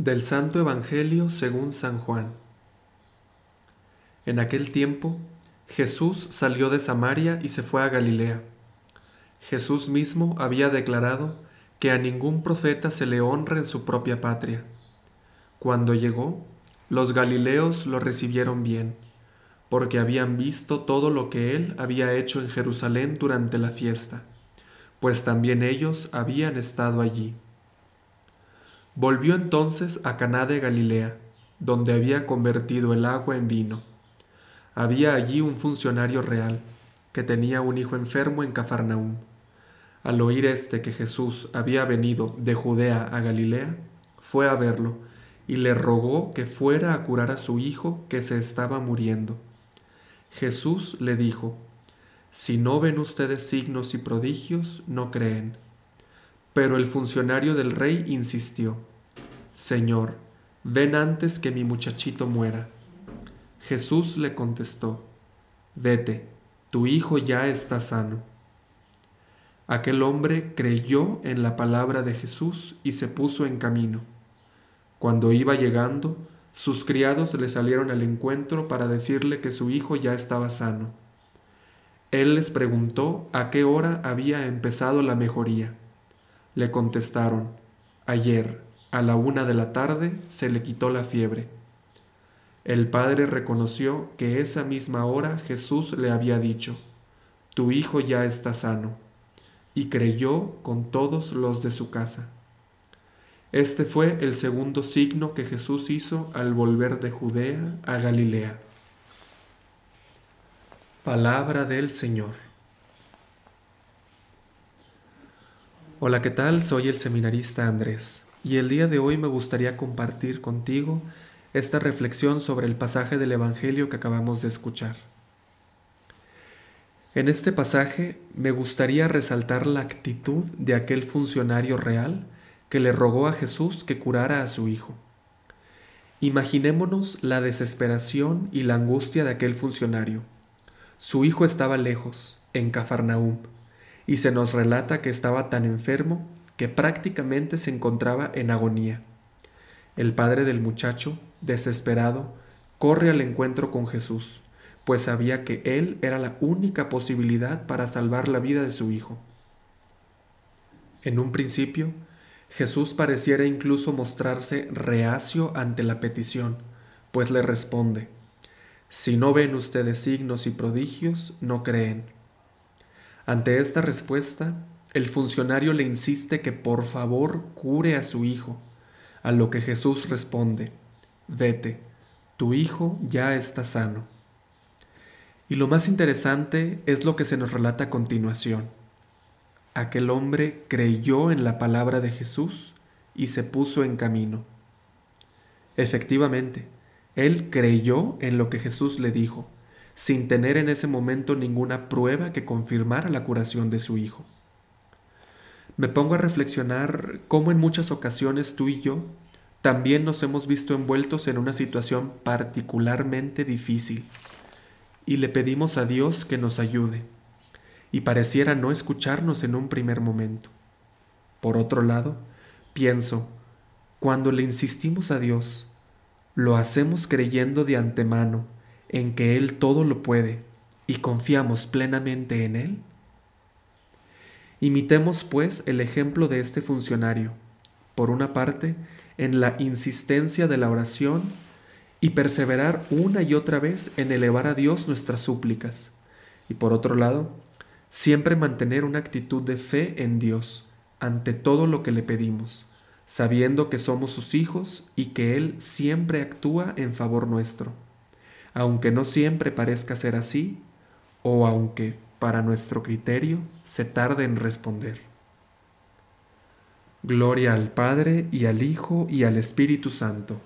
Del Santo Evangelio según San Juan. En aquel tiempo, Jesús salió de Samaria y se fue a Galilea. Jesús mismo había declarado que a ningún profeta se le honra en su propia patria. Cuando llegó, los galileos lo recibieron bien, porque habían visto todo lo que él había hecho en Jerusalén durante la fiesta, pues también ellos habían estado allí. Volvió entonces a Caná de Galilea, donde había convertido el agua en vino. Había allí un funcionario real, que tenía un hijo enfermo en Cafarnaúm. Al oír éste que Jesús había venido de Judea a Galilea, fue a verlo y le rogó que fuera a curar a su hijo que se estaba muriendo. Jesús le dijo, Si no ven ustedes signos y prodigios, no creen. Pero el funcionario del rey insistió, Señor, ven antes que mi muchachito muera. Jesús le contestó, Vete, tu hijo ya está sano. Aquel hombre creyó en la palabra de Jesús y se puso en camino. Cuando iba llegando, sus criados le salieron al encuentro para decirle que su hijo ya estaba sano. Él les preguntó a qué hora había empezado la mejoría. Le contestaron, ayer, a la una de la tarde, se le quitó la fiebre. El padre reconoció que esa misma hora Jesús le había dicho, Tu hijo ya está sano, y creyó con todos los de su casa. Este fue el segundo signo que Jesús hizo al volver de Judea a Galilea. Palabra del Señor. Hola, ¿qué tal? Soy el seminarista Andrés y el día de hoy me gustaría compartir contigo esta reflexión sobre el pasaje del Evangelio que acabamos de escuchar. En este pasaje me gustaría resaltar la actitud de aquel funcionario real que le rogó a Jesús que curara a su hijo. Imaginémonos la desesperación y la angustia de aquel funcionario. Su hijo estaba lejos, en Cafarnaúm, y se nos relata que estaba tan enfermo que prácticamente se encontraba en agonía. El padre del muchacho, desesperado, corre al encuentro con Jesús, pues sabía que él era la única posibilidad para salvar la vida de su hijo. En un principio, Jesús pareciera incluso mostrarse reacio ante la petición, pues le responde, Si no ven ustedes signos y prodigios, no creen. Ante esta respuesta, el funcionario le insiste que por favor cure a su hijo, a lo que Jesús responde, Vete, tu hijo ya está sano. Y lo más interesante es lo que se nos relata a continuación. Aquel hombre creyó en la palabra de Jesús y se puso en camino. Efectivamente, él creyó en lo que Jesús le dijo, sin tener en ese momento ninguna prueba que confirmara la curación de su hijo. Me pongo a reflexionar cómo en muchas ocasiones tú y yo también nos hemos visto envueltos en una situación particularmente difícil y le pedimos a Dios que nos ayude y pareciera no escucharnos en un primer momento. Por otro lado, pienso, cuando le insistimos a Dios, lo hacemos creyendo de antemano en que Él todo lo puede y confiamos plenamente en Él. Imitemos pues el ejemplo de este funcionario, por una parte, en la insistencia de la oración y perseverar una y otra vez en elevar a Dios nuestras súplicas, y por otro lado, Siempre mantener una actitud de fe en Dios ante todo lo que le pedimos, sabiendo que somos sus hijos y que Él siempre actúa en favor nuestro, aunque no siempre parezca ser así o aunque, para nuestro criterio, se tarde en responder. Gloria al Padre y al Hijo y al Espíritu Santo